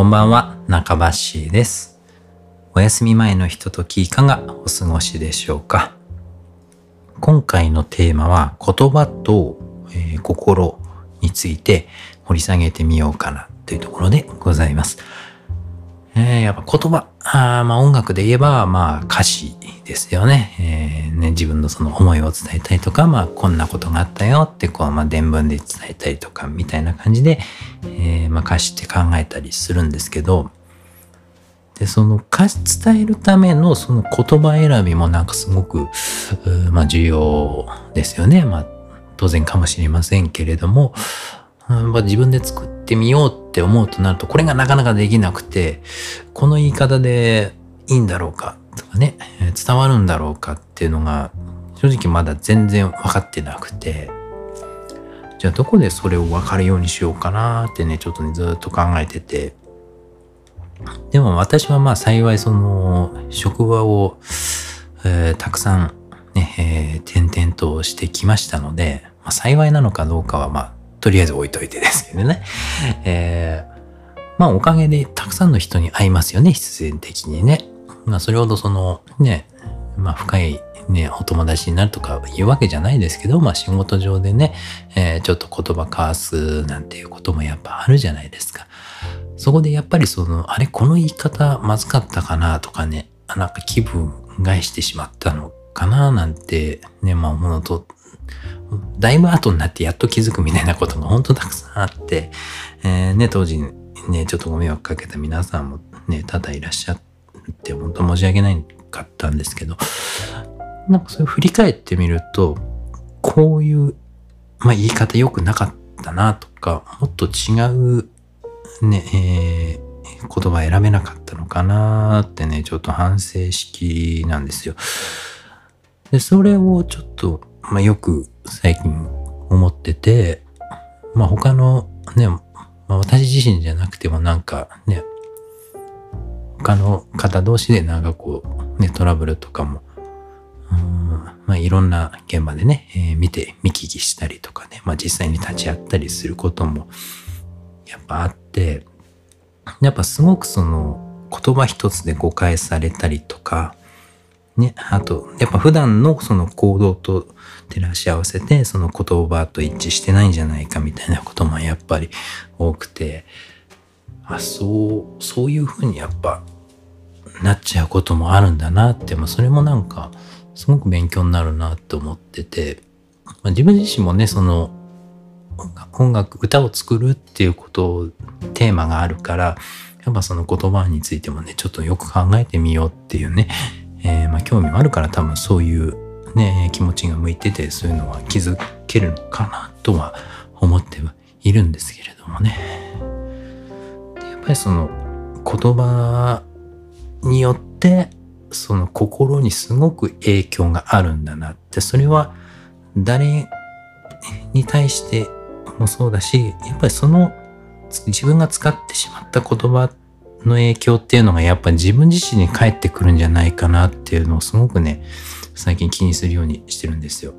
こんばんは、中橋です。お休み前のひとときいかがお過ごしでしょうか？今回のテーマは言葉と、えー、心について掘り下げてみようかなというところでございます。えー、やっぱ言葉、あまあ音楽で言えば、まあ歌詞ですよね。えー、ね自分のその思いを伝えたりとか、まあこんなことがあったよって、こう、まあ伝聞で伝えたりとか、みたいな感じで、えー、まあ歌詞って考えたりするんですけど、で、その歌詞伝えるためのその言葉選びもなんかすごく、まあ重要ですよね。まあ当然かもしれませんけれども、まあ、自分で作ってみようって思うとなると、これがなかなかできなくて、この言い方でいいんだろうかとかね、伝わるんだろうかっていうのが、正直まだ全然分かってなくて、じゃあどこでそれを分かるようにしようかなってね、ちょっとね、ずっと考えてて、でも私はまあ幸いその職場を、えー、たくさんね、えー、転々としてきましたので、まあ、幸いなのかどうかはまあとりあえず置いといてですけどね。えー、まあおかげでたくさんの人に会いますよね、必然的にね。まあそれほどそのね、まあ深いね、お友達になるとか言うわけじゃないですけど、まあ仕事上でね、えー、ちょっと言葉交わすなんていうこともやっぱあるじゃないですか。そこでやっぱりその、あれ、この言い方まずかったかなとかね、なんか気分害してしまったのかななんてね、まあ思うのと、だいぶ後になってやっと気づくみたいなことが本当たくさんあって、えー、ね、当時ね、ちょっとご迷惑かけた皆さんもね、ただいらっしゃって本当申し訳ないかったんですけど、なんかそれ振り返ってみると、こういう、まあ言い方良くなかったなとか、もっと違うね、えー、言葉選べなかったのかなってね、ちょっと反省式なんですよ。で、それをちょっとまあ、よく最近思ってて、まあ、他のね、まあ、私自身じゃなくてもなんかね、他の方同士でなんかこう、ね、トラブルとかも、まあ、いろんな現場でね、えー、見て見聞きしたりとかね、まあ、実際に立ち会ったりすることもやっぱあって、やっぱすごくその言葉一つで誤解されたりとか、ね、あと、やっぱ普段のその行動と照らし合わせて、その言葉と一致してないんじゃないかみたいなこともやっぱり多くて、あ、そう、そういうふうにやっぱなっちゃうこともあるんだなって、まあ、それもなんか、すごく勉強になるなって思ってて、まあ、自分自身もね、その、音楽、歌を作るっていうことを、テーマがあるから、やっぱその言葉についてもね、ちょっとよく考えてみようっていうね、えー、まあ、興味もあるから多分そういうね、気持ちが向いててそういうのは気づけるのかなとは思ってはいるんですけれどもね。やっぱりその言葉によってその心にすごく影響があるんだなってそれは誰に対してもそうだしやっぱりその自分が使ってしまった言葉の影響っていうのがやっぱ自分自身に返ってくるんじゃないかなっていうのをすごくね、最近気にするようにしてるんですよ。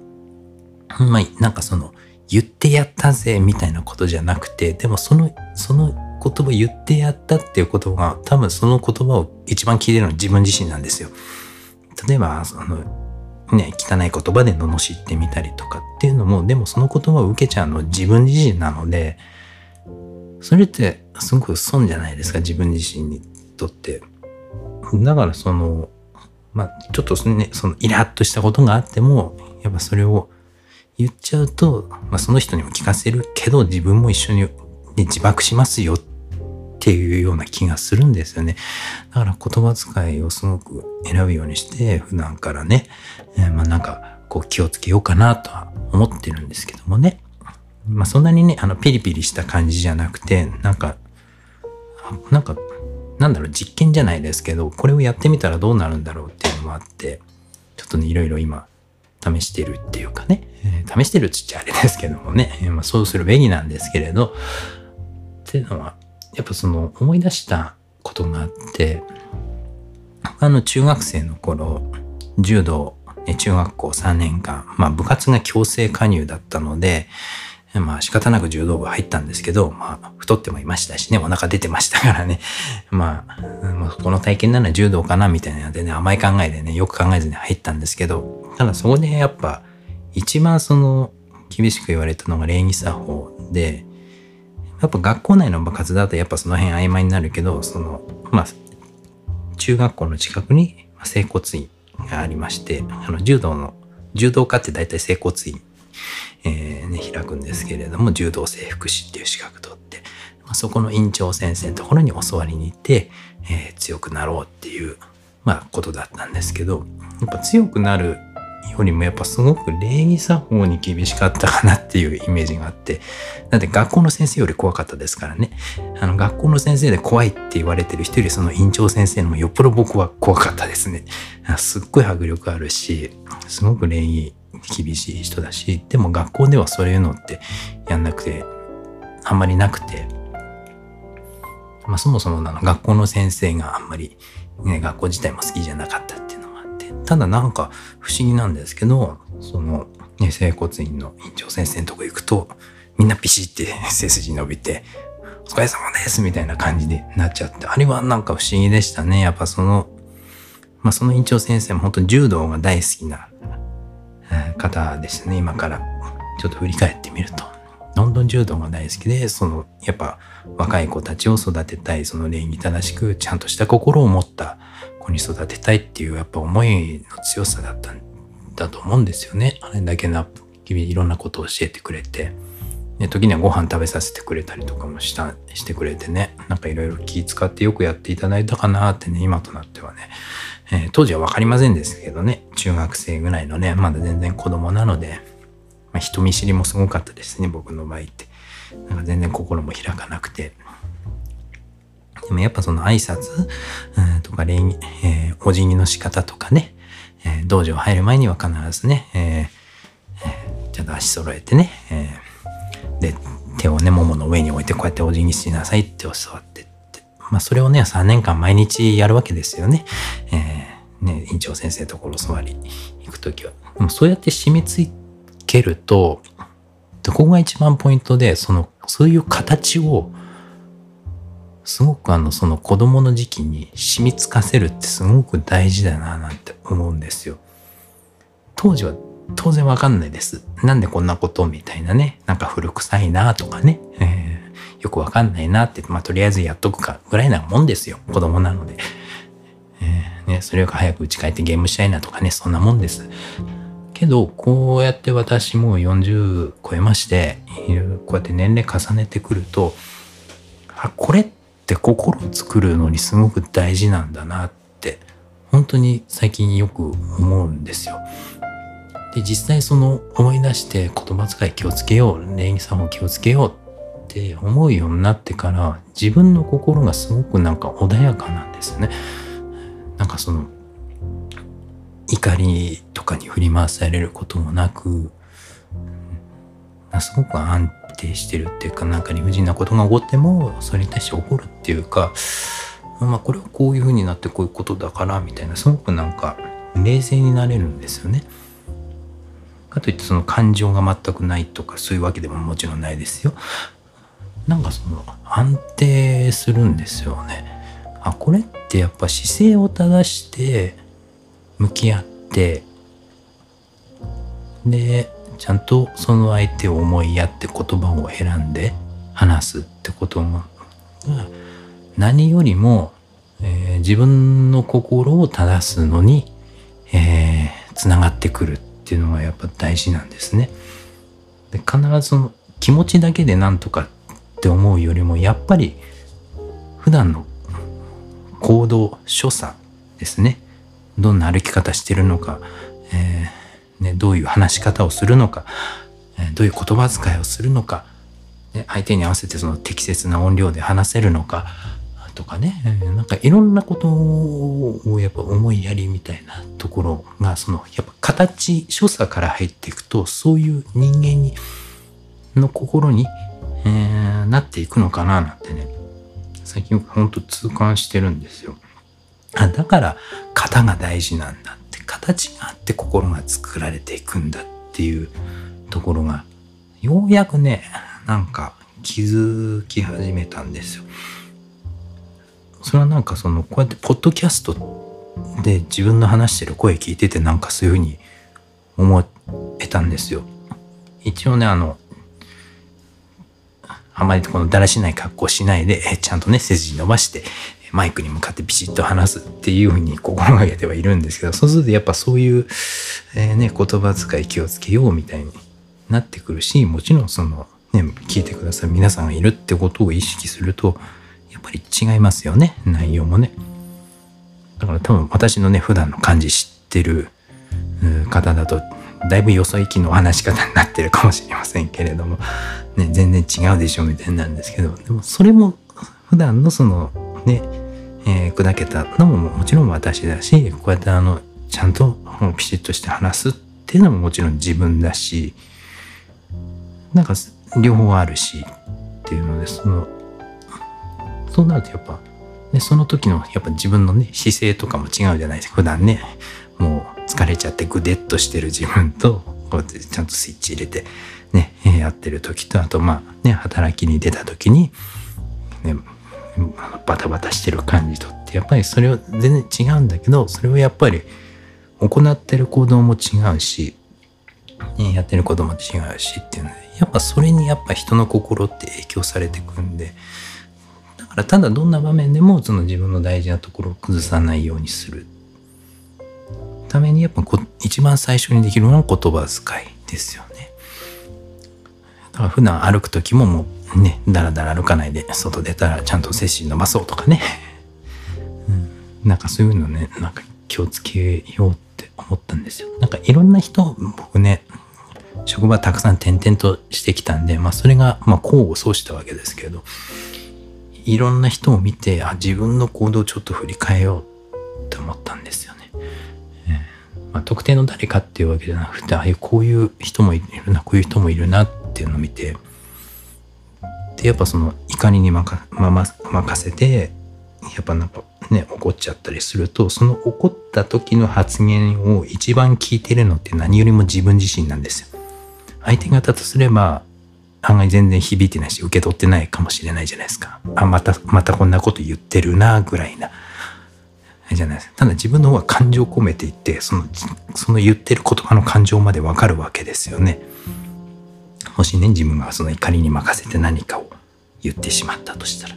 まあ、なんかその、言ってやったぜみたいなことじゃなくて、でもその、その言葉言ってやったっていうことが、多分その言葉を一番聞いてるのは自分自身なんですよ。例えば、その、ね、汚い言葉で罵ってみたりとかっていうのも、でもその言葉を受けちゃうの自分自身なので、それってすごく損じゃないですか、自分自身にとって。だからその、まあ、ちょっとね、そのイラッとしたことがあっても、やっぱそれを言っちゃうと、まあ、その人にも聞かせるけど、自分も一緒に、ね、自爆しますよっていうような気がするんですよね。だから言葉遣いをすごく選ぶようにして、普段からね、えー、まあなんか、こう気をつけようかなとは思ってるんですけどもね。まあそんなにね、あの、ピリピリした感じじゃなくて、なんか、なんか、なんだろう、実験じゃないですけど、これをやってみたらどうなるんだろうっていうのもあって、ちょっとね、いろいろ今、試してるっていうかね、えー、試してるっつっちゃあれですけどもね、えー、まあ、そうするべきなんですけれど、っていうのは、やっぱその思い出したことがあって、あの中学生の頃、柔道、中学校3年間、まあ部活が強制加入だったので、まあ仕方なく柔道部入ったんですけど、まあ太ってもいましたしね、お腹出てましたからね。まあ、この体験なら柔道かなみたいなでね、甘い考えでね、よく考えずに入ったんですけど、ただそこでやっぱ一番その厳しく言われたのが礼儀作法で、やっぱ学校内の部活だとやっぱその辺曖昧になるけど、その、まあ、中学校の近くに整骨院がありまして、あの柔道の、柔道家って大体整骨院えー、ね、開くんですけれども、柔道整復師っていう資格取って、まあ、そこの院長先生のところに教わりに行って、えー、強くなろうっていう、まあ、ことだったんですけど、やっぱ強くなるよりもやっぱすごく礼儀作法に厳しかったかなっていうイメージがあって、だって学校の先生より怖かったですからね。あの学校の先生で怖いって言われてる人よりその院長先生のもよっぽど僕は怖かったですね。すっごい迫力あるし、すごく礼儀厳しい人だし、でも学校ではそういうのってやんなくて、あんまりなくて、まあそもそもなの学校の先生があんまり、ね、学校自体も好きじゃなかったっていうのがあって、ただなんか不思議なんですけど、その、ね、整骨院の院長先生のとこ行くと、みんなピシって 背筋伸びて、お疲れ様ですみたいな感じでなっちゃって、あれはなんか不思議でしたね。やっぱその、まあその院長先生も本当に柔道が大好きな方ですね、今からちょっと振り返ってみると。ロンドン柔道が大好きで、その、やっぱ若い子たちを育てたい、その礼儀正しく、ちゃんとした心を持った子に育てたいっていう、やっぱ思いの強さだったんだと思うんですよね。あれだけな、君いろんなことを教えてくれて、で時にはご飯食べさせてくれたりとかもした、してくれてね、なんかいろいろ気使ってよくやっていただいたかなってね、今となってはね、えー、当時は分かりませんですけどね、中学生ぐらいのね、まだ全然子供なので、まあ、人見知りもすごかったですね、僕の場合って。なんか全然心も開かなくて。でもやっぱその挨拶、うん、とか礼儀、えー、お辞儀の仕方とかね、えー、道場入る前には必ずね、えー、ちゃんと足揃えてね、えー、で、手をね、ももの上に置いてこうやってお辞儀しなさいって教わってまあ、それをね、3年間毎日やるわけですよね。え、院長先生ところ教わり行くときは。でもそうやって染みつけると、どこが一番ポイントで、その、そういう形を、すごくあの、その子供の時期に染みつかせるってすごく大事だななんて思うんですよ。当時は当然わかんないです。なんでこんなことみたいなね。なんか古臭いなとかね。えーよくわかんないなって、まあ、とりあえずやっとくかぐらいなもんですよ。子供なので。えー、ね、それより早く家帰ってゲームしたいなとかね、そんなもんです。けど、こうやって私もう40超えまして、こうやって年齢重ねてくると、あ、これって心を作るのにすごく大事なんだなって、本当に最近よく思うんですよ。で、実際その思い出して言葉遣い気をつけよう、礼儀さんを気をつけようって思うようになってから自分の心がすごくなんか穏やかなんですよね。なんかその怒りとかに振り回されることもなくすごく安定してるっていうかなんか理不尽なことが起こってもそれに対して怒るっていうかまあこれはこういう風になってこういうことだからみたいなすごくなんか冷静になれるんですよね。かといってその感情が全くないとかそういうわけでももちろんないですよ。なんかその安定するんですよね。あ、これってやっぱ姿勢を正して向き合って、で、ちゃんとその相手を思いやって言葉を選んで話すってことが何よりも、えー、自分の心を正すのに、えー、つながってくるっていうのがやっぱ大事なんですね。で必ずその気持ちだけでなんとかって思うよりもやっぱり普段の行動所作ですね。どんな歩き方してるのか、えー、ね、どういう話し方をするのか、えー、どういう言葉遣いをするのか、ね、相手に合わせてその適切な音量で話せるのかとかね、なんかいろんなことをやっぱ思いやりみたいなところがそのやっぱ形所作から入っていくとそういう人間にの心にえ、なっていくのかななんてね、最近ほんと痛感してるんですよ。あだから型が大事なんだって、形があって心が作られていくんだっていうところがようやくね、なんか気づき始めたんですよ。それはなんかその、こうやってポッドキャストで自分の話してる声聞いててなんかそういうふうに思えたんですよ。一応ね、あの、あまりこのだらしない格好しないで、ちゃんとね、背筋伸ばして、マイクに向かってビシッと話すっていうふうに心がけてはいるんですけど、そうするとやっぱそういう、えー、ね、言葉遣い気をつけようみたいになってくるし、もちろんその、ね、聞いてくださる皆さんがいるってことを意識すると、やっぱり違いますよね、内容もね。だから多分私のね、普段の感じ知ってる方だと、だいぶよそ行きの話し方になってるかもしれませんけれども、ね、全然違うでしょみたいなんですけど、でもそれも普段のそのね、えー、砕けたのももちろん私だし、こうやってあの、ちゃんとピシッとして話すっていうのももちろん自分だし、なんか両方あるしっていうので、その、そうなるとやっぱ、ね、その時のやっぱ自分のね、姿勢とかも違うじゃないですか。普段ね、疲れちゃってグデッとしてる自分と、こうやってちゃんとスイッチ入れてね、やってる時と、あとまあね、働きに出た時に、ね、バタバタしてる感じとってやっぱりそれは全然違うんだけどそれをやっぱり行ってる行動も違うし、ね、やってることも違うしっていうのでやっぱそれにやっぱ人の心って影響されてくんでだからただどんな場面でもその自分の大事なところを崩さないようにする。ためにやっぱこ一番最初にできるのは言葉遣いですよね。だから普段歩く時ももうね、だらだら歩かないで外出たらちゃんと背筋伸ばそうとかね。うん、なんかそういうのね、なんか気をつけようって思ったんですよ。なんかいろんな人、僕ね、職場たくさん転々としてきたんで、まあそれが、まあ功を奏したわけですけど、いろんな人を見て、あ、自分の行動をちょっと振り返ようって思ったんですよね。まあ、特定の誰かっていうわけじゃなくて、ああいうこういう人もいるな、こういう人もいるなっていうのを見て、でやっぱその怒りに任,、まま、任せてやっぱなんかね怒っちゃったりするとその怒った時の発言を一番聞いてるのって何よりも自分自身なんですよ。相手方とすれば案外全然響いてないし受け取ってないかもしれないじゃないですか。あまたまたこんなこと言ってるなぐらいな。じゃないです。ただ自分の方は感情を込めていってそのその言ってる言葉の感情までわかるわけですよね。もしね自分がその怒りに任せて何かを言ってしまったとしたら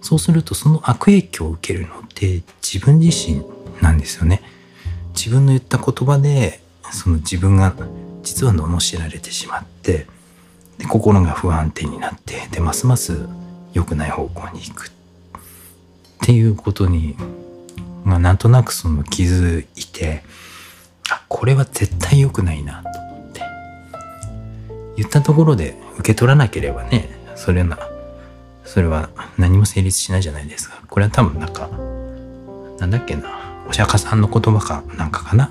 そうするとその悪影響を受けるのって自分自身なんですよね。自分の言った言葉でその自分が実は罵られてしまってで心が不安定になってでますます良くない方向に行くっていうことに、まあ、なんとなくその気づいてあこれは絶対良くないなと言ったところで受け取らなければね、それな、それは何も成立しないじゃないですか。これは多分なんか、なんだっけな、お釈迦さんの言葉かなんかかな。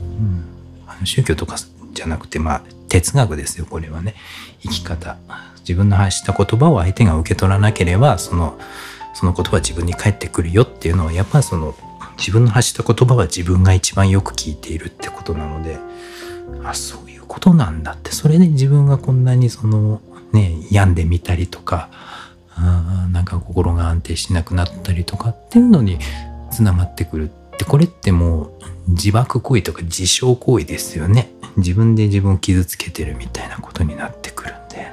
うん、あの宗教とかじゃなくて、まあ、哲学ですよ、これはね。生き方。自分の発した言葉を相手が受け取らなければ、その、その言葉は自分に返ってくるよっていうのは、やっぱその、自分の発した言葉は自分が一番よく聞いているってことなので、あ、そういうことなんだって、それで自分がこんなにその、ね、病んでみたりとか、あなんか心が安定しなくなったりとかっていうのにつながってくるって。これってもう自爆行為とか自傷行為ですよね。自分で自分を傷つけてるみたいなことになってくるんで。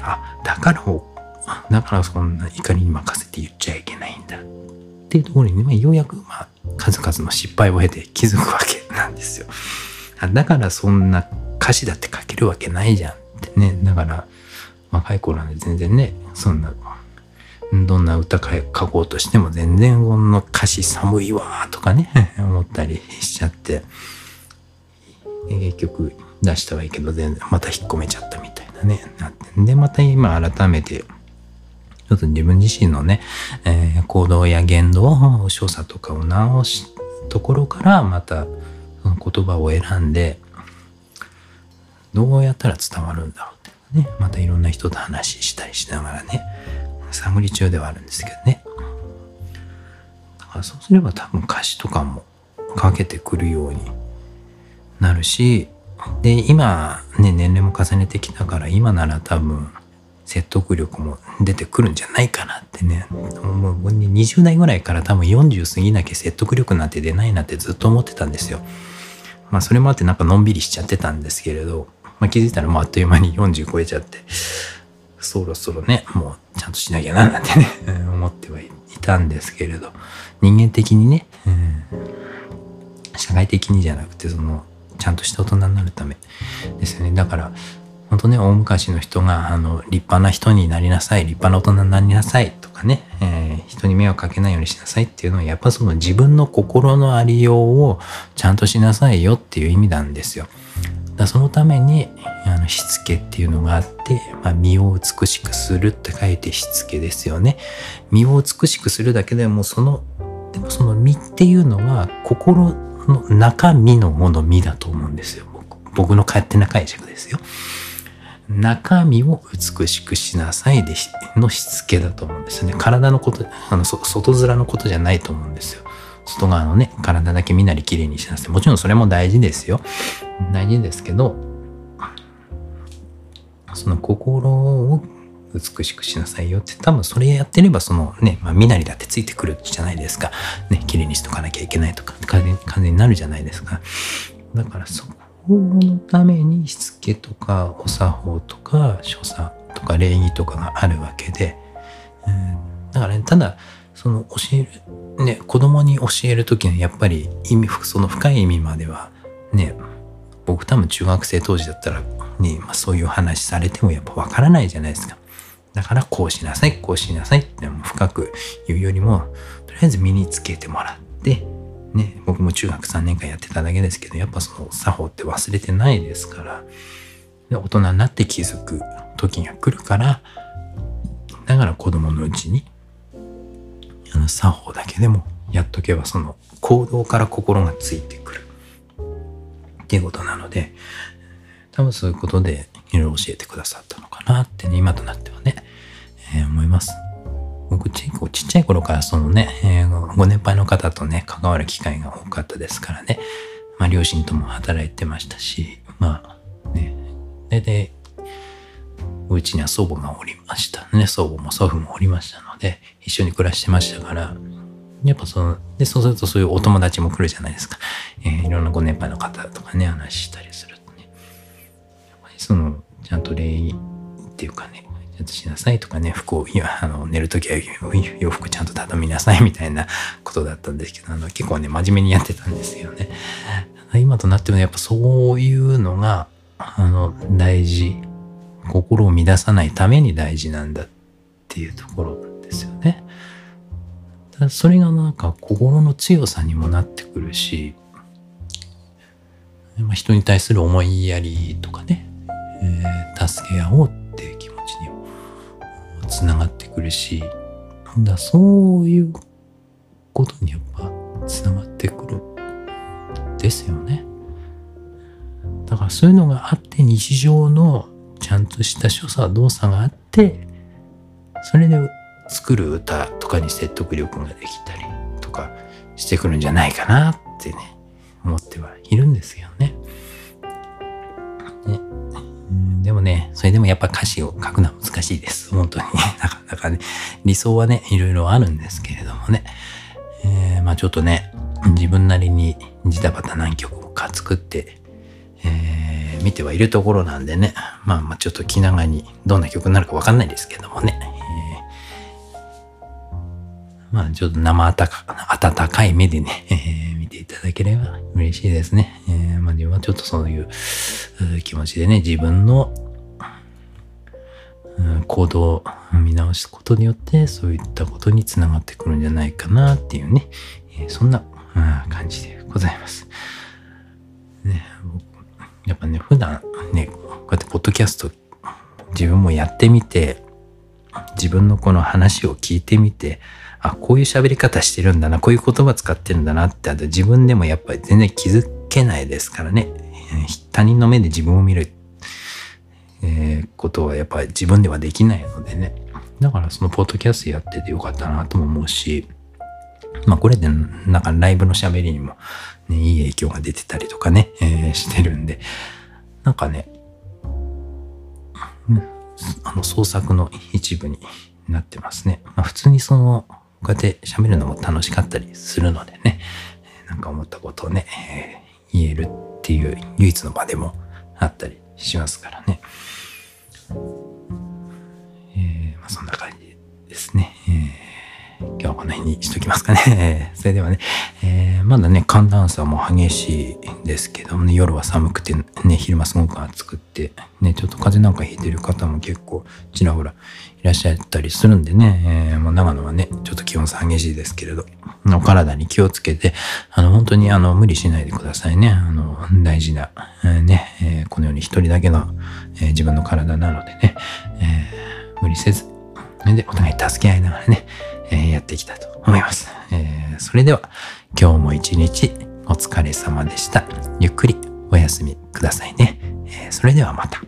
あだからだからそんな怒りに任せて言っちゃいけないんだ。っていうところに、まあ、ようやく、まあ、数々の失敗を経て気づくわけなんですよだからそんな歌詞だって書けるわけないじゃんってね。だから、若い頃なんで全然ね、そんな、どんな歌書こうとしても全然この歌詞寒いわとかね、思ったりしちゃって、結局出したはいいけど全然また引っ込めちゃったみたいなね、なって。で、また今改めて、ちょっと自分自身のね、えー、行動や言動、所作とかを直すところから、またその言葉を選んで、どうやったら伝わるんだろうってね、またいろんな人と話したりしながらね、探り中ではあるんですけどね。だからそうすれば多分歌詞とかもかけてくるようになるし、で、今、ね、年齢も重ねてきたから、今なら多分、説得力も出てくるんじゃないかなってね。もう20代ぐらいから多分40過ぎなきゃ説得力なんて出ないなってずっと思ってたんですよ。まあそれもあってなんかのんびりしちゃってたんですけれど、まあ気づいたらもうあっという間に40超えちゃって、そろそろね、もうちゃんとしなきゃななんてね、思ってはいたんですけれど、人間的にね、うん、社会的にじゃなくて、その、ちゃんとした大人になるためですよね。だから、本当ね、大昔の人が、あの、立派な人になりなさい、立派な大人になりなさいとかね、えー、人に迷惑かけないようにしなさいっていうのは、やっぱその自分の心のありようをちゃんとしなさいよっていう意味なんですよ。だそのために、あの、しつけっていうのがあって、まあ、身を美しくするって書いてしつけですよね。身を美しくするだけでも、その、でもその身っていうのは、心の中身のもの身だと思うんですよ。僕の勝手な解釈ですよ。中身を美しくしなさいでしのしつけだと思うんですよね。体のこと、あのそ、外面のことじゃないと思うんですよ。外側のね、体だけみなり綺麗にしなさい。もちろんそれも大事ですよ。大事ですけど、その心を美しくしなさいよって多分それやってればそのね、まあ、身なりだってついてくるじゃないですか。ね、綺麗にしとかなきゃいけないとか、完全になるじゃないですか。だからそこのためにしつけとかお作法とか所作とか礼儀とかがあるわけで、うん、だからねただその教えるね子供に教える時にやっぱり意味その深い意味まではね僕多分中学生当時だったらね、まあ、そういう話されてもやっぱわからないじゃないですか。だからこうしなさいこうしなさいっても深く言うよりもとりあえず身につけてもらってね、僕も中学3年間やってただけですけど、やっぱその作法って忘れてないですから、で大人になって気づく時が来るから、だから子供のうちに、あの作法だけでもやっとけばその行動から心がついてくるっていうことなので、多分そういうことでいろいろ教えてくださったのかなってね、今となってはね、えー、思います。僕ちちっちゃい頃からそのね、えー、ご年配の方とね、関わる機会が多かったですからね、まあ両親とも働いてましたし、まあね、で、で、うちには祖母がおりましたね。祖母も祖父もおりましたので、一緒に暮らしてましたから、やっぱその、で、そうするとそういうお友達も来るじゃないですか。えー、いろんなご年配の方とかね、話したりするとね。やっぱりその、ちゃんと礼儀っていうかね、ちゃんとしなさいとかね、服を、あの、寝るときは洋服ちゃんと畳みなさいみたいなことだったんですけど、あの、結構ね、真面目にやってたんですよね。今となってもやっぱそういうのが、あの、大事。心を乱さないために大事なんだっていうところですよね。それがなんか心の強さにもなってくるし、ま、人に対する思いやりとかね、えー、助け合おうつながってくるしなん、だそういうことにやっぱつながってくるですよね。だからそういうのがあって日常のちゃんとした所作動作があってそれで作る歌とかに説得力ができたりとかしてくるんじゃないかなってね思ってはいるんですよね。でもね、それでもやっぱ歌詞を書くのは難しいです。本当にね。なかなかね、理想はね、いろいろあるんですけれどもね。えー、まあちょっとね、自分なりにジタバタ何曲か作って、えー、見てはいるところなんでね。まあまあちょっと気長にどんな曲になるかわかんないですけどもね。え、まあちょっと生温か温かい目でね、えー、見ていただければ嬉しいですね。まあ自分はちょっとそういう気持ちでね、自分の行動を見直すことによってそういったことにつながってくるんじゃないかなっていうね、そんな感じでございます。ね、やっぱね、普段ね、こうやってポッドキャスト自分もやってみて、自分のこの話を聞いてみて、あ、こういう喋り方してるんだな、こういう言葉使ってるんだなって、あと自分でもやっぱり全然気づけないですからね。他人の目で自分を見るえー、ことはやっぱり自分ではできないのでね。だからそのポッドキャストやっててよかったなとも思うし、まあこれでなんかライブの喋りにも、ね、いい影響が出てたりとかね、えー、してるんで、なんかね、あの創作の一部になってますね。まあ、普通にその、こうやって喋るのも楽しかったりするのでね、なんか思ったことをね、えー、言えるっていう唯一の場でもあったりしますからね。えー、まあ、そんな感じですね。今日はこの辺にしときますかね。それではね、えー、まだね、寒暖差も激しいですけどもね、夜は寒くてね、昼間すごく暑くって、ね、ちょっと風邪なんかひいてる方も結構ちらほらいらっしゃったりするんでね、えー、もう長野はね、ちょっと気温差激しいですけれど、お体に気をつけて、あの、本当にあの、無理しないでくださいね。あの、大事な、えー、ね、えー、このように一人だけの、えー、自分の体なのでね、えー、無理せず、で、お互い助け合いながらね、え、やっていきたいと思います。えー、それでは今日も一日お疲れ様でした。ゆっくりお休みくださいね。えー、それではまた。